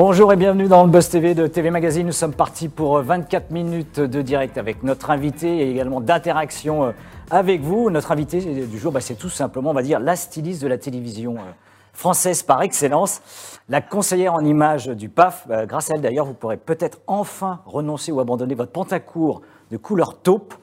Bonjour et bienvenue dans le Buzz TV de TV Magazine. Nous sommes partis pour 24 minutes de direct avec notre invité et également d'interaction euh, avec vous. Notre invité du jour, bah, c'est tout simplement, on va dire, la styliste de la télévision euh, française par excellence, la conseillère en images du PAF. Euh, grâce à elle, d'ailleurs, vous pourrez peut-être enfin renoncer ou abandonner votre pantacourt de couleur taupe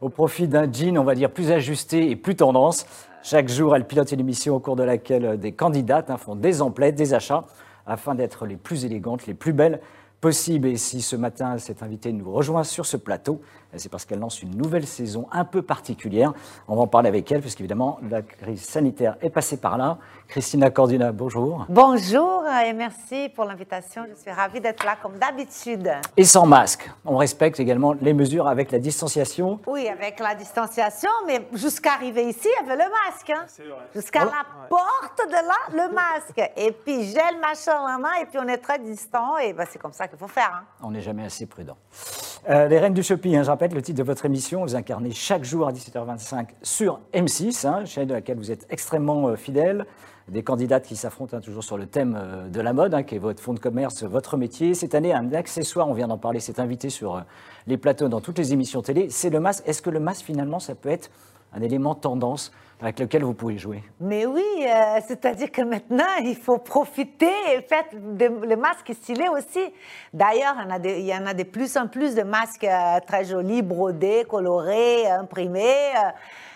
au profit d'un jean, on va dire, plus ajusté et plus tendance. Chaque jour, elle pilote une émission au cours de laquelle des candidates hein, font des emplettes, des achats, afin d'être les plus élégantes, les plus belles possibles. Et si ce matin, cette invitée nous rejoint sur ce plateau, c'est parce qu'elle lance une nouvelle saison un peu particulière. On va en parler avec elle, puisqu'évidemment, la crise sanitaire est passée par là. Christina Cordina, bonjour. Bonjour et merci pour l'invitation. Je suis ravie d'être là comme d'habitude. Et sans masque. On respecte également les mesures avec la distanciation. Oui, avec la distanciation, mais jusqu'à arriver ici, il y avait le masque. Hein. Jusqu'à la porte de là, le masque. Et puis, j'ai le machin en main et puis on est très distant. Et ben, c'est comme ça qu'il faut faire. Hein. On n'est jamais assez prudent. Euh, les Reines du Shopping, hein, je rappelle le titre de votre émission, vous incarnez chaque jour à 17h25 sur M6, hein, chaîne de laquelle vous êtes extrêmement euh, fidèle. Des candidates qui s'affrontent hein, toujours sur le thème euh, de la mode, qui est votre fonds de commerce, votre métier. Cette année, un accessoire, on vient d'en parler, c'est invité sur les plateaux dans toutes les émissions télé, c'est le masque. Est-ce que le masque, finalement, ça peut être un élément tendance avec lequel vous pouvez jouer. Mais oui, euh, c'est-à-dire que maintenant, il faut profiter et faire le masque stylé aussi. D'ailleurs, il, y en a de plus en plus de masques euh, très jolis, brodés, colorés, imprimés. Euh,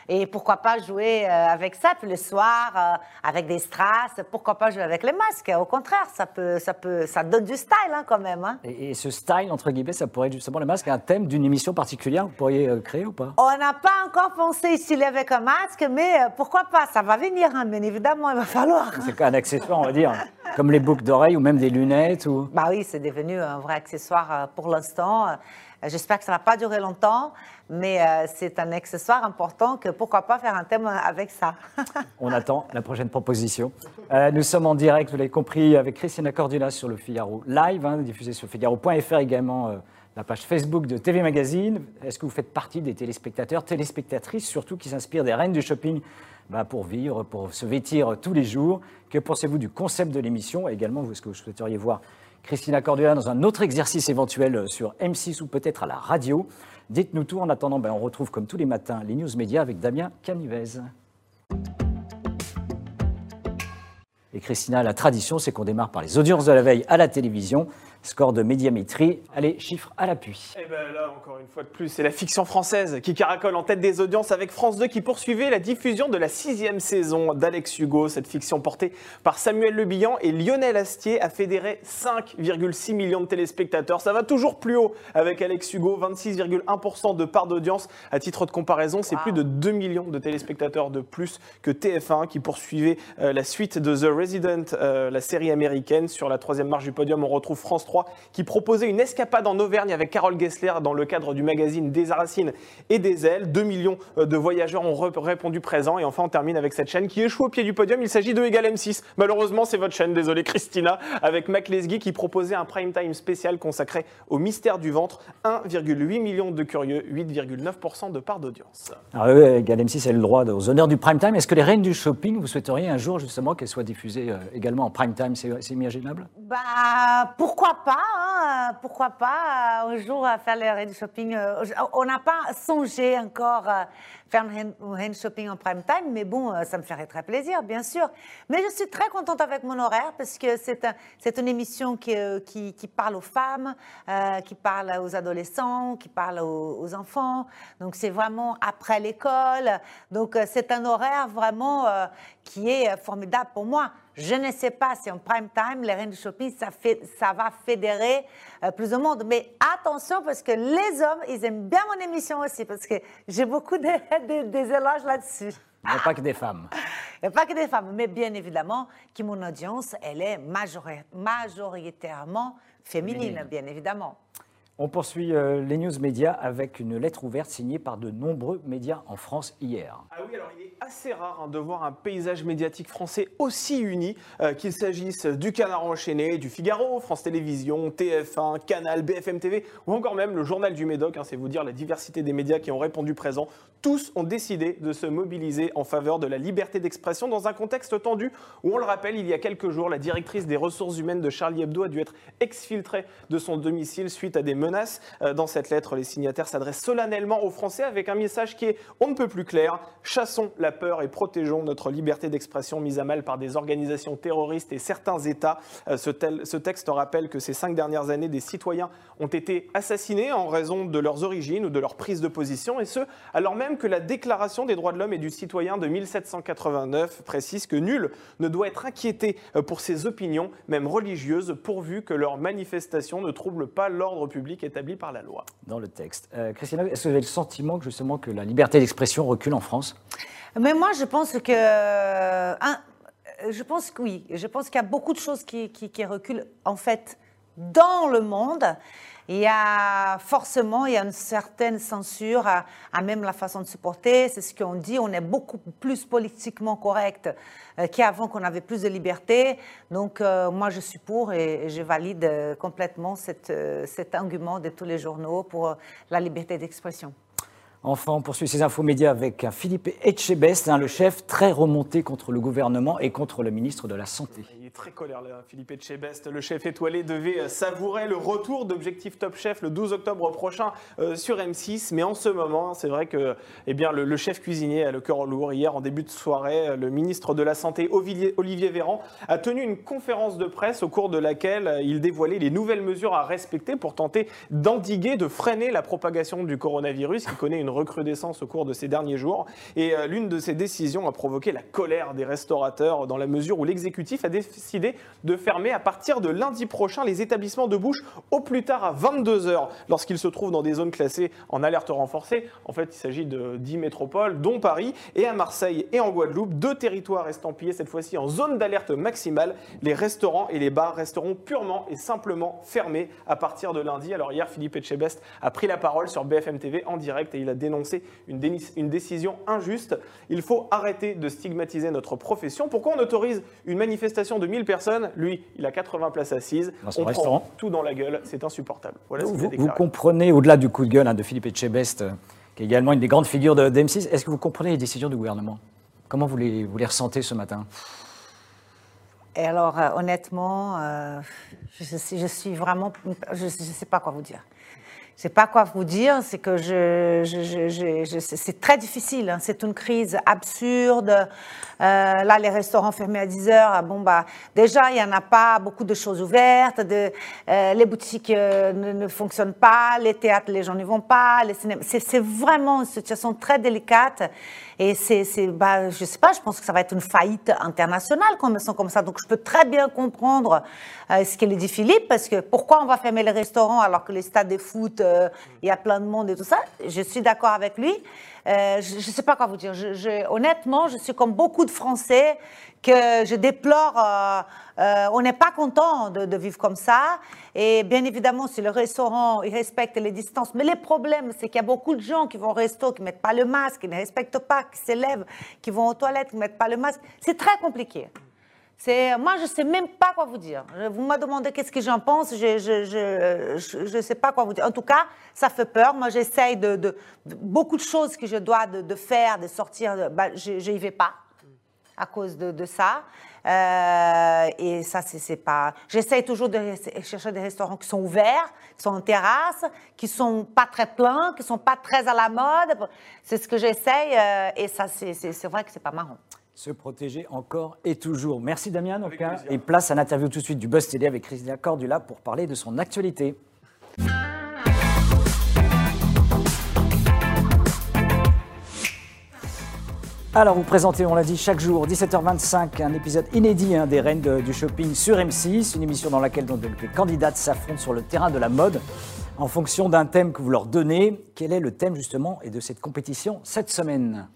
et pourquoi pas jouer euh, avec ça, puis le soir, euh, avec des strass, pourquoi pas jouer avec les masques? Au contraire, ça, peut, ça, peut, ça donne du style hein, quand même. Hein. Et, ce style, entre guillemets, ça pourrait être justement le masque un thème d'une émission particulière, vous pourriez euh, créer ou pas? On n'a pas encore pensé ici avec un masque, mais pourquoi pas? Ça va venir, hein, bien évidemment, il va falloir. C'est un accessoire, on va dire, comme les boucles d'oreilles ou même des lunettes ou... Bah oui, c'est devenu un vrai accessoire pour l'instant. J'espère que ça ne va pas durer longtemps, mais euh, c'est un accessoire important que pourquoi pas faire un thème avec ça. On attend la prochaine proposition. Euh, nous sommes en direct, vous l'avez compris, avec Christina Cordula sur le Figaro Live, hein, diffusé sur figaro.fr également. Euh, la page Facebook de TV Magazine. Est-ce que vous faites partie des téléspectateurs, téléspectatrices surtout qui s'inspirent des reines du shopping? Bah, pour vivre, pour se vêtir tous les jours Que pensez-vous du concept de l'émission? Également, est-ce que vous souhaiteriez voir Christina Cordula dans un autre exercice éventuel sur M6 ou peut-être à la radio. Dites-nous tout. En attendant, ben, on retrouve comme tous les matins les news médias avec Damien Canivez. Et Christina, la tradition, c'est qu'on démarre par les audiences de la veille à la télévision. Score de médiamétrie. Allez, chiffres à l'appui. Et eh bien là, encore une fois de plus, c'est la fiction française qui caracole en tête des audiences avec France 2 qui poursuivait la diffusion de la sixième saison d'Alex Hugo. Cette fiction portée par Samuel Le Bihan et Lionel Astier a fédéré 5,6 millions de téléspectateurs. Ça va toujours plus haut avec Alex Hugo, 26,1% de part d'audience. À titre de comparaison, c'est plus de 2 millions de téléspectateurs de plus que TF1 qui poursuivait euh, la suite de The Resident, euh, la série américaine. Sur la troisième marche du podium, on retrouve France 3 qui proposait une escapade en Auvergne avec Carole Gessler dans le cadre du magazine Des Racines et des Ailes. 2 millions euh, de voyageurs ont répondu présent. Et enfin, on termine avec cette chaîne qui échoue au pied du podium. Il s'agit de Egal M6. Malheureusement, c'est votre chaîne, désolé Christina, avec Mac Lesguy qui proposait un prime time spécial consacré au mystère du ventre. 1,8 million de curieux, 8,9% de part d'audience. Alors, ah Egal M6 a le droit aux honneurs du prime time. Est-ce que les reines du shopping, vous souhaiteriez un jour justement qu'elles soient diffusées euh, également en prime time? C'est imaginable? Bah, pourquoi hein, Pourquoi pas un jour faire les reines du shopping euh, On n'a pas songé encore faire un hand shopping en prime time, mais bon, euh, ça me ferait très plaisir, bien sûr. Mais je suis très contente avec mon horaire parce que c'est un, une émission qui, euh, qui, qui, parle aux femmes, euh, qui parle aux adolescents, qui parle aux, enfants. Donc c'est vraiment après l'école. Donc c'est un horaire vraiment qui est formidable pour moi. Je ne sais pas si en prime time, les reines du shopping, ça, fait, ça va fédérer plus de monde. Mais attention, parce que les hommes, ils aiment bien mon émission aussi, parce que j'ai beaucoup de, des, éloges là-dessus. Il n'y a pas que des femmes. Il n'y a pas que des femmes, mais bien évidemment que mon audience, elle est majoritairement féminine, bien évidemment. On poursuit euh, les news médias avec une lettre ouverte signée par de nombreux médias en France hier. Ah oui, alors il est assez rare hein, de voir un paysage médiatique français aussi uni, euh, qu'il s'agisse du Canard enchaîné, du Figaro, France Télévisions, TF1, Canal, BFM TV ou encore même le journal du Médoc. Hein, c'est vous dire la diversité des médias qui ont répondu présent. Tous ont décidé de se mobiliser en faveur de la liberté d'expression dans un contexte tendu où, on le rappelle, il y a quelques jours, la directrice des ressources humaines de Charlie Hebdo a dû être exfiltrée de son domicile suite à des. Euh, dans cette lettre, les signataires s'adressent solennellement aux Français avec un message qui est on ne peut plus clair. Chassons la peur et protégeons notre liberté d'expression mise à mal par des organisations terroristes et certains États. Euh, ce, ce texte rappelle que ces cinq dernières années, des citoyens ont été assassinés en raison de leurs origines ou de leur prise de position, et ce, alors même que la Déclaration des droits de l'homme et du citoyen de 1789 précise que nul ne doit être inquiété euh, pour ses opinions, même religieuses, pourvu que leurs manifestations ne troublent pas l'ordre public établi par la loi. Dans le texte. Euh, Christina, est-ce que vous avez le sentiment que justement que la liberté d'expression recule en France? Mais moi, je pense que... Un, je pense que oui. Je pense qu'il y a beaucoup de choses qui, qui, qui reculent, en fait, dans le monde il y a forcément il y a une certaine censure à, même la façon de se porter. C'est ce qu'on dit. On est beaucoup plus politiquement correct euh, qu'avant qu'on avait plus de liberté. Donc euh, moi je suis pour et, je valide euh, complètement cet argument de tous les journaux pour la liberté d'expression. Enfin, on poursuit ces infos médias avec Philippe Etchebest, hein, le chef très remonté contre le gouvernement et contre le ministre de la Santé. Il est très colère, là, Philippe Etchebest. Le chef étoilé devait savourer le retour d'Objectif Top Chef le 12 octobre prochain euh, sur M6. Mais en ce moment, c'est vrai que eh bien, le, chef cuisinier a le cœur lourd. Hier, en début de soirée, le ministre de la Santé, Olivier Véran, a tenu une conférence de presse au cours de laquelle il dévoilait les nouvelles mesures à respecter pour tenter d'endiguer, de freiner la propagation du coronavirus qui connaît une recrudescence au cours de ces derniers jours. Et euh, l'une de ces décisions a provoqué la colère des restaurateurs dans la mesure où l'exécutif a décidé de fermer à partir de lundi prochain les établissements de bouche au plus tard à 22h lorsqu'ils se trouvent dans des zones classées en alerte renforcée. En fait, il s'agit de 10 métropoles, dont Paris, et à Marseille et en Guadeloupe, deux territoires estampillés cette fois-ci en zone d'alerte maximale. Les restaurants et les bars resteront purement et simplement fermés à partir de lundi. Alors hier, Philippe Etchebest a pris la parole sur BFM TV en direct et il a dénoncer une, une, décision injuste. Il faut arrêter de stigmatiser notre profession. Pourquoi on autorise une manifestation de 1000 personnes? Lui, il a 80 places assises. on restaurant. prend tout dans la gueule. C'est insupportable. Voilà vous, vous, comprenez, au-delà du coup de gueule hein, de Philippe Etchebest, euh, qui est également une des grandes figures de, d'M6, est-ce que vous comprenez les décisions du gouvernement? Comment vous les, vous les ressentez ce matin? Et alors, euh, honnêtement, euh, je, je, suis vraiment. Je ne sais pas quoi vous dire sais pas quoi vous dire, c'est que je, je, je, c'est très difficile. Hein. C'est une crise absurde. Euh, là, les restaurants fermés à 10 heures. Ah, bon, bah, déjà, il n'y en a pas beaucoup de choses ouvertes. De, euh, les boutiques euh, ne, ne, fonctionnent pas. Les théâtres, les gens n'y vont pas. Les cinémas. C'est vraiment une situation très délicate. Et c'est, bah, je sais pas, je pense que ça va être une faillite internationale quand on comme ça. Donc, je peux très bien comprendre ce qu'il dit Philippe, parce que pourquoi on va fermer les restaurants alors que les stades de foot euh, il y a plein de monde et tout ça? Je suis d'accord avec lui. Euh, je ne sais pas quoi vous dire. Honnêtement, je suis comme beaucoup de Français que je déplore. Euh, on n'est pas content de, vivre comme ça. Et bien évidemment, si le restaurant respecte les distances, mais le problème, c'est qu'il y a beaucoup de gens qui vont au resto, qui mettent pas le masque, qui ne respectent pas, qui s'élèvent, qui vont aux toilettes, qui mettent pas le masque. C'est très compliqué. C'est, moi, je ne sais même pas quoi vous dire. Vous m'avez demandé qu'est-ce que j'en pense, je ne sais pas quoi vous dire. En tout cas, ça fait peur. Moi, j'essaye de, beaucoup de choses que je dois de, faire, de sortir, bah, je n'y vais pas à cause de, de ça. Euh, et ça, c'est pas. J'essaye toujours de chercher des restaurants qui sont ouverts, qui sont en terrasse, qui sont pas très pleins, qui sont pas très à la mode. C'est ce que j'essaye. Euh, et ça, c'est vrai que c'est pas marrant se protéger encore et toujours. Merci Damien. et place à l'interview tout de suite du Buzz Télé avec Christina Cordula pour parler de son actualité. Alors, vous présentez, on l'a dit, chaque jour, 17h25, un épisode inédit hein, des Reines du Shopping sur M6, une émission dans laquelle donc, les candidates s'affrontent sur le terrain de la mode en fonction d'un thème que vous leur donnez. Quel est le thème justement et de cette compétition cette semaine?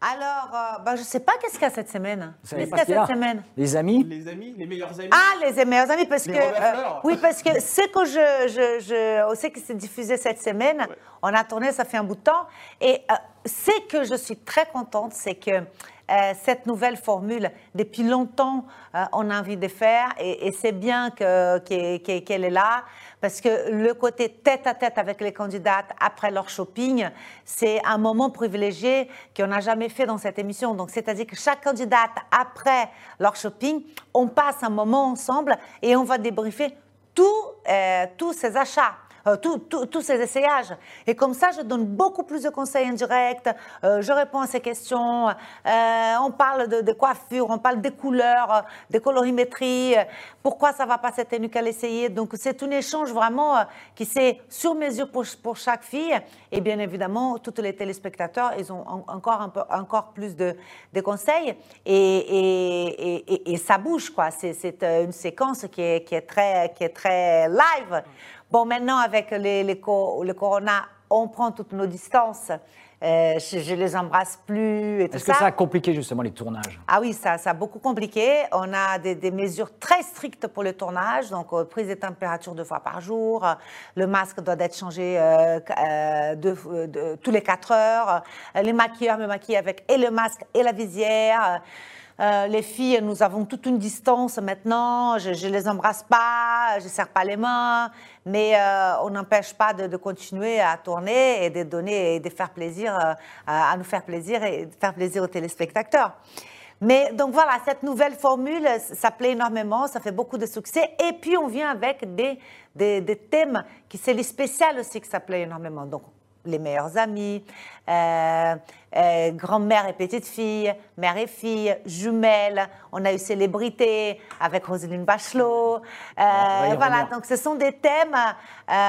Alors, euh, ben, je ne sais pas qu'est-ce qu'il y a cette semaine. Qu'est-ce qu'il y a cette semaine? Les amis Les amis, les meilleurs amis. Ah, les meilleurs amis, parce Les que Fleur. oui, parce que ce que je, je, je on sait que c'est diffusé cette semaine, on a tourné, ça fait un bout de temps, et euh, ce que je suis très contente, c'est que euh, cette nouvelle formule, depuis longtemps, euh, on a envie de faire, et, c'est bien que- qu'elle est là, parce que le côté tête à tête avec les candidates après leur shopping, c'est un moment privilégié qu'on n'a jamais fait dans cette émission. Donc, c'est-à-dire que chaque candidate, après leur shopping, on passe un moment ensemble et on va débriefer tous euh, tous ces achats. Euh, tous- ces essayages. Et comme ça, je donne beaucoup plus de conseils indirects, euh, je réponds à ces questions, euh, on parle de, coiffure, on parle des couleurs, des colorimétries, pourquoi ça va pas cette tenue qu'elle essayait. Donc c'est un échange vraiment qui c'est sur mesure pour, pour chaque fille. Et bien évidemment, tous les téléspectateurs, ils ont en- encore, encore plus de, conseils. Et, ça bouge, quoi. C'est une séquence qui est, très, qui est très live. Bon, maintenant, avec les, les co- le corona, on prend toutes nos distances. Euh, je, ne les embrasse plus Est-ce que ça. a compliqué justement les tournages? Ah oui, ça, ça a beaucoup compliqué. On a des, des mesures très strictes pour le tournage, donc euh, prise de température deux fois par jour. euh, Le masque doit être changé euh, de- tous les quatre heures. les maquilleurs me maquillent avec et le masque et la visière. Euh, les filles, nous avons toute une distance maintenant. Je ne les embrasse pas, je ne serre pas les mains, mais euh, on n'empêche pas de, continuer à tourner et de donner et de faire plaisir euh, à nous faire plaisir et faire plaisir aux téléspectateurs. Mais donc voilà, cette nouvelle formule, ça plaît énormément, ça fait beaucoup de succès. Et puis on vient avec des, des, des thèmes qui c'est les spéciales aussi que ça plaît énormément. Donc les meilleurs amis, euh, euh, grand-mère et petite fille, mère et fille, jumelles. On a eu célébrité avec Roselyne Bachelot. Euh, y voilà, donc ce sont des thèmes.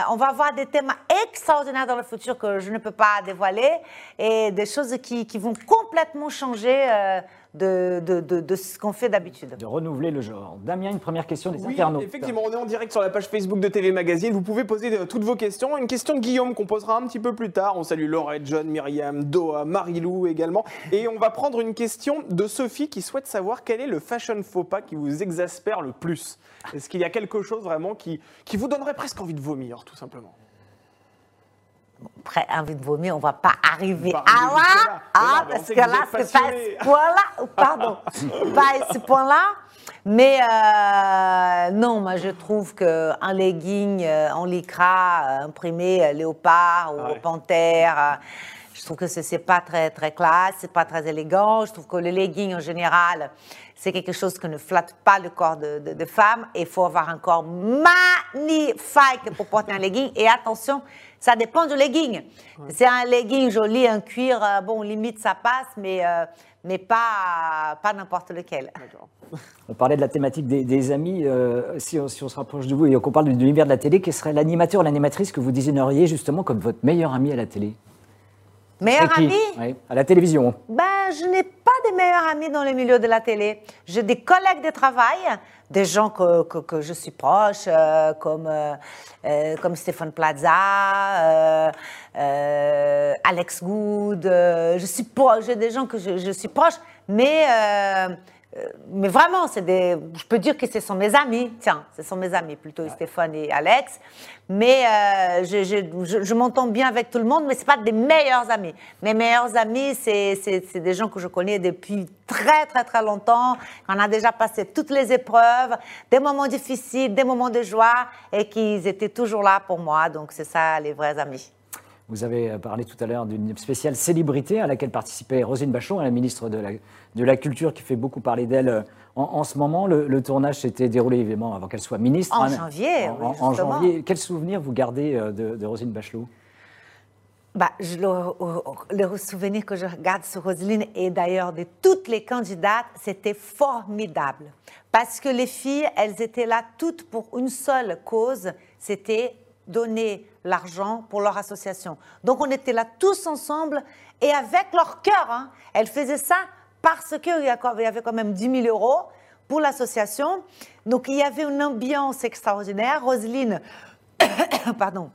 on va avoir des thèmes extraordinaires dans le futur que je ne peux pas dévoiler et des choses qui, qui vont complètement changer de, de, de- de ce qu'on fait d'habitude. De renouveler le genre. Damien, une première question des Oui, internautes. effectivement, on est en direct sur la page Facebook de TV Magazine. Vous pouvez poser euh, toutes vos questions. Une question de Guillaume qu'on posera un petit peu plus tard. On salue Laurette, John, Myriam, Doha, Marilou également. Et on va prendre une question de Sophie qui souhaite savoir quel est le fashion faux pas qui vous exaspère le plus. Est-ce qu'il y a quelque chose vraiment qui, qui vous donnerait presque envie de vomir, tout simplement? Après, envie de vomir, on va pas arriver à là, ah, parce que là, c'est pas ce point-là, pardon, pas ce point-là. Mais euh, non, moi je trouve qu'un legging euh, en lycra euh, imprimé léopard ou Ah ouais. panthère, je trouve que ce n'est pas très, très classe, c'est pas très élégant. Je trouve que le legging en général, c'est quelque chose qui ne flatte pas le corps de, de, de femme. Il faut avoir un corps magnifique pour porter un legging. Et attention, ça dépend du legging. C'est un legging joli, un cuir, euh, bon, limite ça passe, mais, euh, mais pas, pas n'importe lequel. On parlait de la thématique des, des amis. euh, si, on, si on se rapproche de vous et qu'on parle de, de l'univers de la télé, quel serait l'animateur ou l'animatrice que vous désigneriez justement comme votre meilleur ami à la télé? Meilleur ami Oui, À la télévision. Ben, je n'ai pas de meilleurs amis dans le milieu de la télé. J'ai des collègues de travail, des gens que, que, que je suis proche, euh, comme, euh, euh, comme Stéphane Plaza, euh, Alex Good. je suis proche, j'ai des gens que je, je suis proche, mais, mais vraiment, c'est des, je peux dire que ce sont mes amis. Tiens, ce sont mes amis, plutôt Stéphane et Alex. Mais euh, je, je, je- je m'entends bien avec tout le monde, mais ce pas des meilleurs amis. Mes meilleurs amis, c'est c'est- des gens que je connais depuis très, très, très longtemps. On a déjà passé toutes les épreuves, des moments difficiles, des moments de joie, et qu'ils étaient toujours là pour moi. Donc, c'est ça, les vrais amis. Vous avez euh, parlé tout à l'heure d'une spéciale célébrité à laquelle participait Roselyne Bachelot, la ministre de la, de la Culture, qui fait beaucoup parler d'elle euh, en, en ce moment. Le, le tournage s'était déroulé évidemment avant qu'elle soit ministre. En hein. janvier, En, oui, en- janvier. Quel souvenir vous gardez euh, de, de Roselyne Bachelot? Bah, je, le, le souvenir que je regarde sur Roselyne et d'ailleurs de toutes les candidates, c'était formidable. Parce que les filles, elles étaient là toutes pour une seule cause, c'était donner l'argent pour leur association. Donc on était là tous ensemble et avec leur cœur. hein. Elles faisaient ça parce qu'il y avait quand même 10 000 euros pour l'association. Donc il y avait une ambiance extraordinaire. Roselyne, pardon,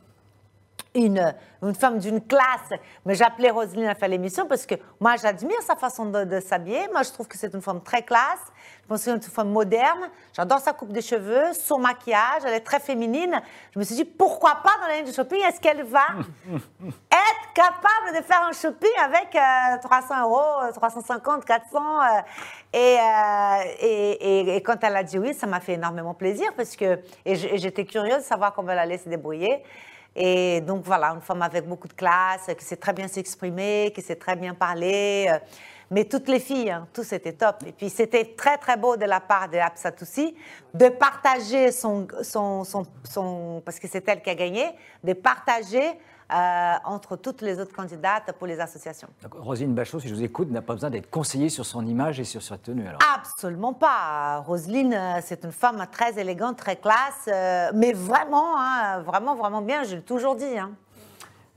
une, une femme d'une classe, mais j'appelais Roselyne à faire l'émission parce que moi, j'admire sa façon de, de s'habiller. Moi, je trouve que c'est une femme très classe. Je pense que c'est une femme moderne. J'adore sa coupe de cheveux, son maquillage. Elle est très féminine. Je me suis dit, pourquoi pas dans la ligne de shopping, est-ce qu'elle va être capable de faire un shopping avec euh, 300 euros, 350, 400 euh, et, euh, et, et, et, quand elle a dit oui, ça m'a fait énormément plaisir parce que et j'étais curieuse de savoir comment elle allait se débrouiller. Et donc voilà, une femme avec beaucoup de classe, qui sait très bien s'exprimer, qui sait très bien parler. Mais toutes les filles, hein, tout c'était top. Et puis c'était très très beau de la part de Absatoussi de partager son, son, son, son parce que c'est elle qui a gagné, de partager euh, entre toutes les autres candidates pour les associations. Donc, Roselyne Bachot, si je vous écoute, n'a pas besoin d'être conseillée sur son image et sur sa tenue. Alors. Absolument pas. Roselyne, euh, c'est une femme très élégante, très classe, euh, mais vraiment, hein, vraiment, vraiment bien. Je l'ai toujours dit. Hein.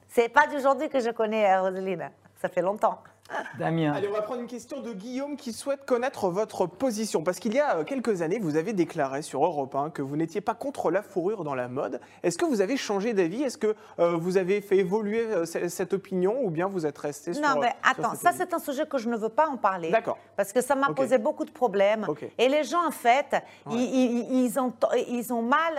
C'est pas d'aujourd'hui que je connais Roselyne. Ça fait longtemps. Damien. Allez, on va prendre une question de Guillaume qui souhaite connaître votre position. Parce qu'il y a euh, quelques années, vous avez déclaré sur Europe 1 que vous n'étiez pas contre la fourrure dans la mode. Est-ce que vous avez changé d'avis? Est-ce que euh, vous avez fait évoluer euh, cette opinion ou bien vous êtes resté sur Non, mais attends, ça c'est un sujet que je ne veux pas en parler. D'accord. Parce que ça m'a posé beaucoup de problèmes. Ok. Et les gens, en fait, Ouais. ils, ils- ils ont, ils, ont mal,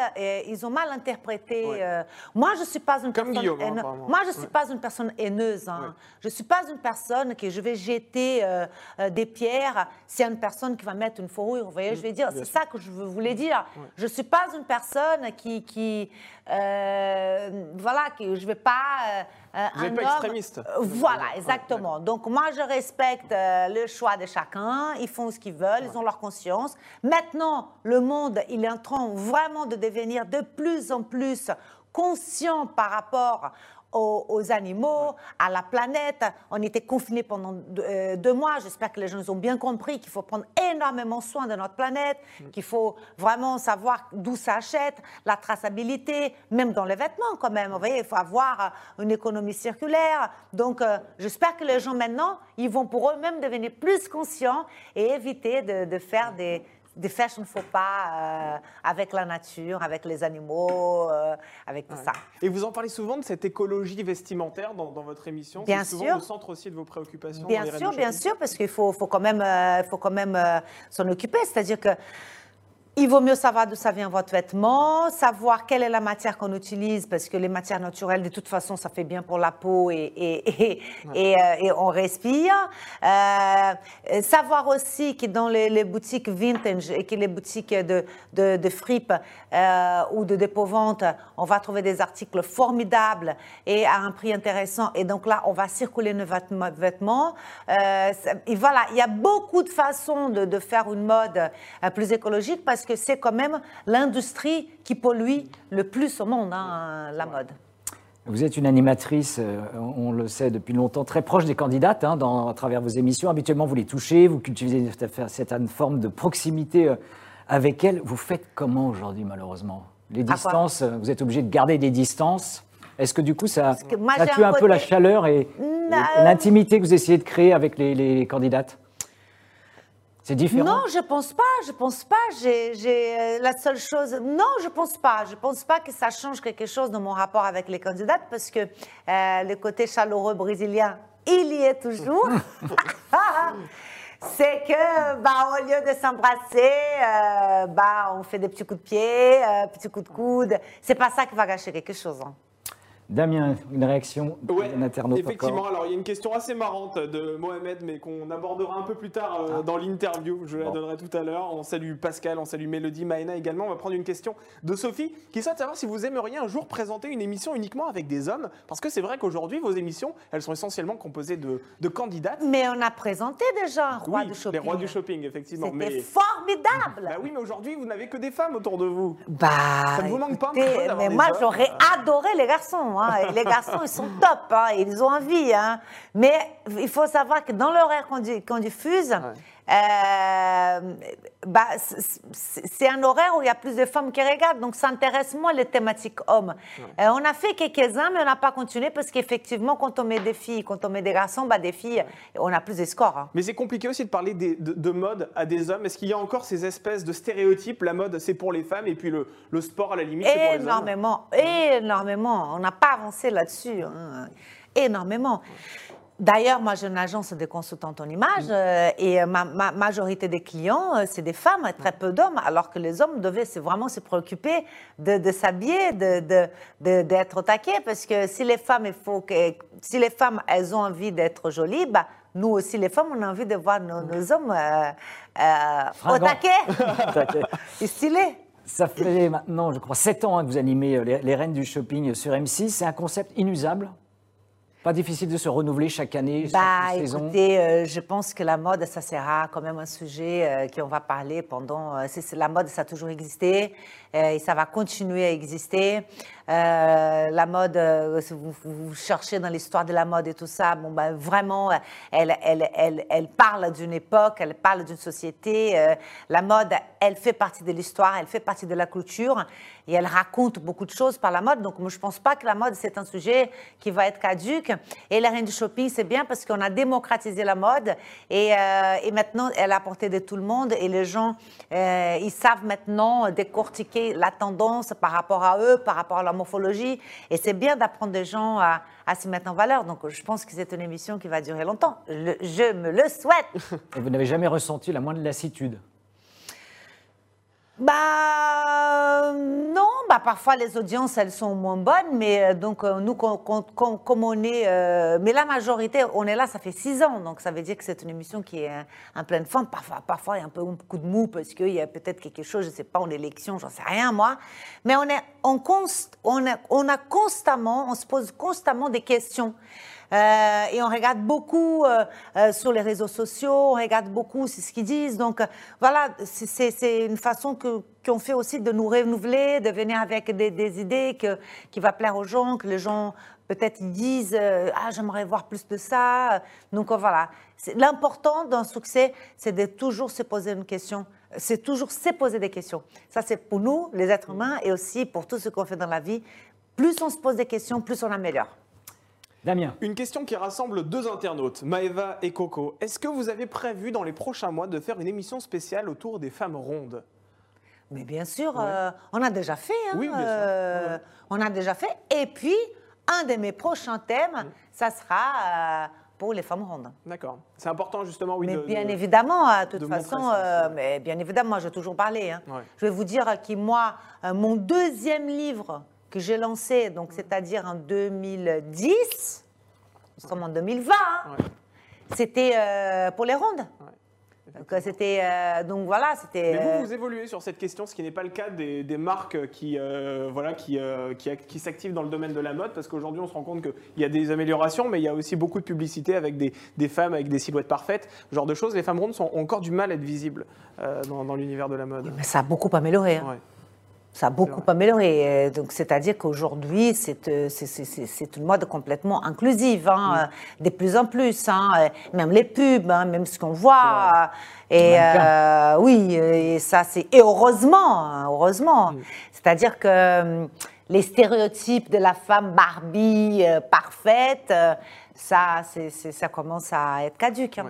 ils ont mal interprété. Ouais. euh, moi, je ne suis pas une Comme personne Guillaume, hein. Moi, je ne suis Ouais. pas une personne haineuse. hein. Ouais. Je ne suis pas une personne que je vais jeter euh, euh, des pierres s'il y a une personne qui va mettre une fourrure. Vous voyez, je vais dire, Mm, bien c'est ça que je voulais dire. Je ne suis pas une personne qui. qui euh, voilà, que je ne vais pas. euh, Vous n'êtes pas homme- extrémiste. Voilà, exactement. Donc moi, je respecte le choix de chacun. Ils font ce qu'ils veulent, ils ont leur conscience. Maintenant, le monde, il est en train vraiment de devenir de plus en plus conscient par rapport aux, aux animaux, à la planète. On était confinés pendant deux, euh, deux mois. J'espère que les gens ont bien compris qu'il faut prendre énormément soin de notre planète, qu'il faut vraiment savoir d'où ça achète, la traçabilité, même dans les vêtements quand même. Vous voyez, il faut avoir euh, une économie circulaire. Donc, euh, j'espère que les gens maintenant, ils vont pour eux-mêmes devenir plus conscients et éviter de, de faire des des fashion faux pas euh, avec la nature, avec les animaux, euh, avec tout ça. Et vous en parlez souvent de cette écologie vestimentaire dans, dans votre émission Bien souvent sûr. le centre aussi de vos préoccupations Bien sûr, bien sûr, parce qu'il faut, faut quand même, euh, faut quand même s'en occuper. C'est-à-dire que il vaut mieux savoir d'où ça vient votre vêtement, savoir quelle est la matière qu'on utilise, parce que les matières naturelles, de toute façon, ça fait bien pour la peau et, et, et, et, euh, et on respire. Euh, savoir aussi que dans les, les boutiques vintage et que les boutiques de, de, de fripe euh, ou de dépôt-vente, on va trouver des articles formidables et à un prix intéressant. Et donc là, on va circuler nos vêtements- et voilà, il y a beaucoup de façons de, de faire une mode plus écologique parce que c'est quand même l'industrie qui pollue le plus au monde, hein, la mode. Vous êtes une animatrice, euh, on le sait depuis longtemps, très proche des candidates hein, dans, à travers vos émissions. Habituellement, vous les touchez, vous cultivez une certaine forme de proximité euh, avec elles. Vous faites comment aujourd'hui, malheureusement? Les distances, euh, vous êtes obligé de garder des distances. Est-ce que du coup, ça, que ça tue un un peu la chaleur et, l'intimité que vous essayez de créer avec les, les candidates? C'est différent Non, je pense pas. Je pense pas. J'ai, j'ai, euh, la seule chose. Non, je pense pas. Je pense pas que ça change quelque chose dans mon rapport avec les candidates parce que euh, le côté chaleureux brésilien, il y est toujours. C'est que, bah, au lieu de s'embrasser, euh, bah, on fait des petits coups de pied, euh, petits coups de coude. C'est pas ça qui va gâcher quelque chose. hein. Damien, une réaction Ouais, d'un internaute effectivement. encore Alors, il y a une question assez marrante de Mohamed, mais qu'on abordera un peu plus tard euh, dans l'interview. Je la Bon. donnerai tout à l'heure. On salue Pascal, on salue Mélodie, Maëna également. On va prendre une question de Sophie qui souhaite savoir si vous aimeriez un jour présenter une émission uniquement avec des hommes. Parce que c'est vrai qu'aujourd'hui, vos émissions, elles sont essentiellement composées de, de candidates. Mais on a présenté déjà un roi oui, du shopping. les rois du shopping, effectivement. C'était Mais... formidable. Bah oui, mais aujourd'hui, vous n'avez que des femmes autour de vous. Bah, Ça ne vous manque pas un peu Mais des moi, j'aurais adoré les garçons. Hein. Les garçons, ils sont top. hein. Ils ont envie. hein. Mais il faut savoir que dans l'horaire qu'on qu'on diffuse, euh, bah, c'est un horaire où il y a plus de femmes qui regardent, donc ça intéresse moins les thématiques hommes. Euh, on a fait quelques-uns, mais on n'a pas continué parce qu'effectivement, quand on met des filles, quand on met des garçons, bah, des filles, on a plus de scores. Hein. Mais c'est compliqué aussi de parler de, mode à des hommes. Est-ce qu'il y a encore ces espèces de stéréotypes? La mode, c'est pour les femmes, et puis le, le sport, à la limite, c'est pour les hommes Énormément, énormément. On n'a pas avancé là-dessus. Hein. Énormément. D'ailleurs, moi, j'ai une agence de consultantes en images euh, et ma, majorité des clients, euh, c'est des femmes, très peu d'hommes, alors que les hommes devaient vraiment se préoccuper de, s'habiller, d'être de, de, au taquet, parce que si les femmes, il faut que, si les femmes, elles ont envie d'être jolies, bah, nous aussi, les femmes, on a envie de voir nos, hommes euh, euh au taquet, et stylés. Ça fait maintenant, je crois, 7 ans hein, que vous animez les, les Reines du Shopping sur M6. C'est un concept inusable? Pas difficile de se renouveler chaque année, bah, chaque saison? écoutez, euh, je pense que la mode, ça sera quand même un sujet euh, qu'on va parler pendant... Euh, la mode, ça a toujours existé et ça va continuer à exister. La mode, si vous, cherchez dans l'histoire de la mode et tout ça, bon, bah, vraiment, elle, elle, elle, elle parle d'une époque, elle parle d'une société. la mode, elle fait partie de l'histoire, elle fait partie de la culture et elle raconte beaucoup de choses par la mode. Donc, je ne pense pas que la mode, c'est un sujet qui va être caduque. Et la reine du shopping, c'est bien parce qu'on a démocratisé la mode et, euh, et, maintenant, elle a à portée de tout le monde et les gens, euh, ils savent maintenant décortiquer la tendance par rapport à eux, par rapport à la morphologie. Et c'est bien d'apprendre des gens à, se mettre en valeur. Donc, je pense que c'est une émission qui va durer longtemps. je me le souhaite. Et vous n'avez jamais ressenti la moindre lassitude bah non, bah parfois les audiences elles sont moins bonnes, mais euh, donc euh, nous comme on est, euh, mais la majorité on est là, ça fait six ans, donc ça veut dire que c'est une émission qui est en pleine forme. Parfois, il y a un peu un coup de mou parce qu'il y a peut-être quelque chose, je sais pas, en élection, j'en sais rien moi, mais on est on a constamment, on se pose constamment des questions. Euh, et on regarde beaucoup euh, euh, sur les réseaux sociaux, on regarde beaucoup ce qu'ils disent. Donc voilà, c'est une façon qu'on fait aussi de nous renouveler, de venir avec des, idées qui va plaire aux gens, que les gens peut-être disent ah j'aimerais voir plus de ça. Donc voilà, l'important d'un succès, c'est de toujours se poser une question. C'est toujours se poser des questions. Ça c'est pour nous, les êtres humains, et aussi pour tout ce qu'on fait dans la vie. Plus on se pose des questions, plus on améliore. Damien. Une question qui rassemble deux internautes, Maeva et Coco. Est-ce que vous avez prévu dans les prochains mois de faire une émission spéciale autour des femmes rondes? Mais bien sûr, euh, on a déjà fait. Hein, oui, bien sûr. Euh, on a déjà fait. Et puis, un de mes prochains thèmes, ça sera euh, pour les femmes rondes. D'accord. C'est important justement, oui. Mais bien évidemment, de toute façon, mais bien évidemment, moi, j'ai toujours parlé. Hein. Je vais vous dire que moi, mon deuxième livre que j'ai lancé, donc c'est-à-dire en 2010, nous sommes en 2020, hein. c'était euh, pour les rondes. Donc, euh, c'était, euh, donc voilà, c'était. Mais vous, vous évoluez sur cette question, ce qui n'est pas le cas des, marques qui, voilà, qui, qui, qui s'activent dans le domaine de la mode, parce qu'aujourd'hui, on se rend compte qu'il y a des améliorations, mais il y a aussi beaucoup de publicité avec des, des femmes avec des silhouettes parfaites, ce genre de choses. Les femmes rondes sont, ont encore du mal à être visibles dans, dans l'univers de la mode. Mais ça a beaucoup amélioré. Hein. Ça a beaucoup amélioré. Euh, donc, c'est-à-dire qu'aujourd'hui, c'est, euh, c'est, une mode complètement inclusive, hein, euh, de plus en plus. Hein, même les pubs, hein, même ce qu'on voit. Et oui, et ça, c'est et heureusement, heureusement. C'est-à-dire que les stéréotypes de la femme Barbie parfaite, ça, ça commence à être caduque.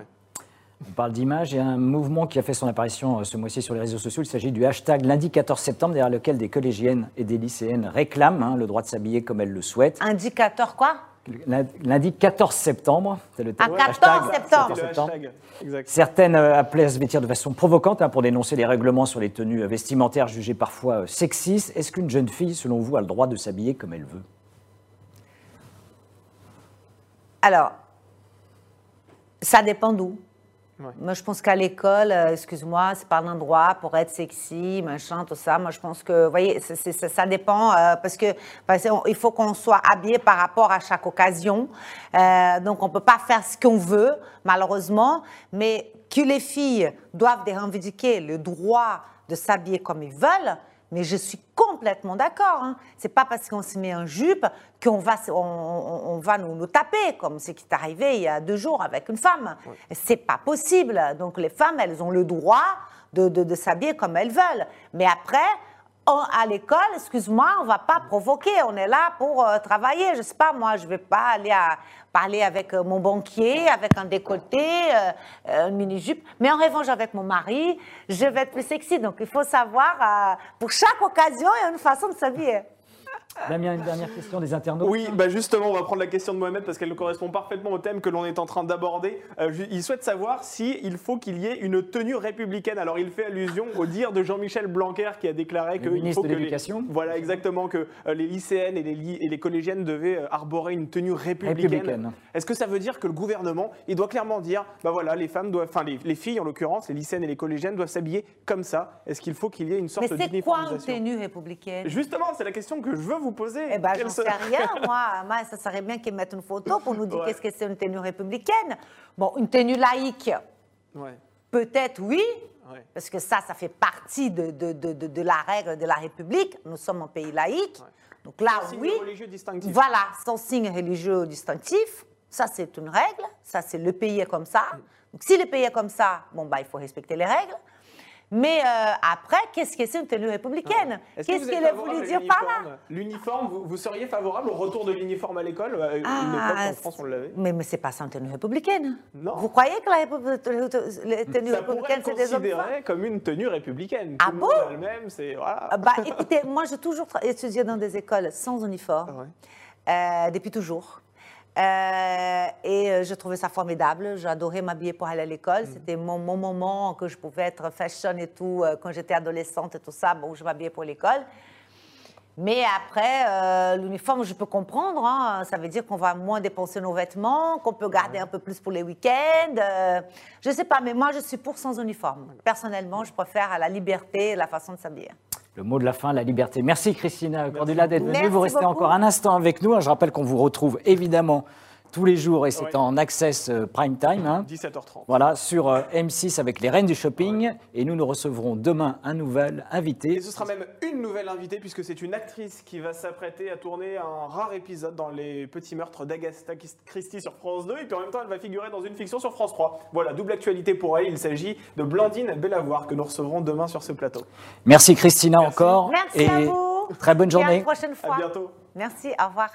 On parle d'image et un mouvement qui a fait son apparition euh, ce mois-ci sur les réseaux sociaux. Il s'agit du hashtag lundi 14 septembre, derrière lequel des collégiennes et des lycéennes réclament hein, le droit de s'habiller comme elles le souhaitent. Indicateur quoi? Lundi 14 septembre, c'est le thème. Ah, 14 septembre. Certaines euh, appelaient à se vêtir de façon provocante hein, pour dénoncer les règlements sur les tenues vestimentaires jugées parfois euh, sexistes. Est-ce qu'une jeune fille, selon vous, a le droit de s'habiller comme elle veut? Alors, ça dépend d'où. Moi, je pense qu'à l'école, euh, excuse-moi, c'est pas l'endroit pour être sexy, machin, tout ça. Moi, je pense que, vous voyez, ça dépend euh, parce que il faut qu'on soit habillé par rapport à chaque occasion. Euh, donc, on peut pas faire ce qu'on veut, malheureusement, mais que les filles doivent revendiquer le droit de s'habiller comme ils veulent, mais je suis complètement d'accord. Hein. C'est pas parce qu'on se met en jupe qu'on va, on, on- on va nous, nous taper, comme ce qui est arrivé il y a deux jours avec une femme. C'est pas possible. Donc les femmes, elles ont le droit de, de- de s'habiller comme elles veulent. Mais après, on- à l'école, excuse-moi, on va pas provoquer. On est là pour euh, travailler. Je sais pas, moi, je vais pas aller parler avec euh, mon banquier, avec un décolleté, euh, une mini-jupe. Mais en revanche, avec mon mari, je vais être plus sexy. Donc, il faut savoir, pour chaque occasion, il y a une façon de s'habiller. Damien, une dernière question des internautes. Oui, bah justement, on va prendre la question de Mohamed parce qu'elle correspond parfaitement au thème que l'on est en train d'aborder. Euh, il souhaite savoir s'il faut qu'il y ait une tenue républicaine. Alors, il fait allusion au dire de Jean-Michel Blanquer qui a déclaré que il ministre faut de que les- l'Éducation. voilà exactement que euh, les lycéennes et les, li- et les collégiennes devaient euh, arborer une tenue républicaine. Républicaine. Est-ce que ça veut dire que le gouvernement, il doit clairement dire, bah voilà, les femmes doivent, enfin les, les filles en l'occurrence, les lycéennes et les collégiennes doivent s'habiller comme ça Est-ce qu'il faut qu'il y ait une Mais sorte c'est quoi une tenue républicaine? Justement, c'est la question que je veux vous poser. Eh ben, Quelle j'en sais rien, moi. Moi, ça serait bien qu'ils mettent une photo pour nous dire Ouais. qu'est-ce que c'est une tenue républicaine. Bon, une tenue laïque, Ouais, peut-être oui, ouais. parce que ça, ça fait partie de, de, de, de- la règle de la République. Nous sommes un pays laïque. Donc là, Signe oui. religieux distinctif. Voilà, son signe religieux distinctif. Ça, c'est une règle. Ça, c'est le pays est comme ça. Donc, si le pays est comme ça, bon, bah, il faut respecter les règles. Mais euh, après, qu'est-ce que c'est une tenue républicaine? Que Qu'est-ce qu'elle a voulu dire par là? l'uniforme? Vous, vous seriez favorable au retour de l'uniforme à l'école? Une époque, en France, on l'avait. mais, mais c'est pas ça une tenue républicaine. Non. Vous croyez que la Répu- les tenues Ça être c'est des hommes comme une tenue républicaine. Ah Tout bon? le même, c'est voilà. Ah Bah, écoutez, moi, j'ai toujours étudié dans des écoles sans uniforme, Ah ouais. euh, depuis toujours. Euh, et euh, je trouvais ça formidable. J'adorais m'habiller pour aller à l'école. Mm. C'était mon, mon moment que je pouvais être fashion et tout. euh, quand j'étais adolescente et tout ça, bon, je m'habillais pour l'école. Mais après, euh, l'uniforme, je peux comprendre. hein. Ça veut dire qu'on va moins dépenser nos vêtements, qu'on peut garder un peu plus pour les week-ends. euh, je sais pas, mais moi, je suis pour sans uniforme. Personnellement, je préfère la liberté et la façon de s'habiller. Le mot de la fin, la liberté. Merci Christina Cordula d'être venue. Vous restez beaucoup. encore un instant avec nous. Je rappelle qu'on vous retrouve évidemment tous les jours et c'est Ouais. en access euh, prime time. hein. 17h30. Voilà, sur euh, M6 avec les reines du shopping. Et nous nous recevrons demain un nouvel invité. Et ce sera même une nouvelle invitée puisque c'est une actrice qui va s'apprêter à tourner un rare épisode dans les petits meurtres d'Agatha Christie sur France 2 et puis en même temps elle va figurer dans une fiction sur France 3. Voilà, double actualité pour elle, il s'agit de Blandine Bellavoir que nous recevrons demain sur ce plateau. Merci Christina Merci. encore. Merci et à vous. Très bonne Et à journée. la prochaine fois. À bientôt. Merci, au revoir.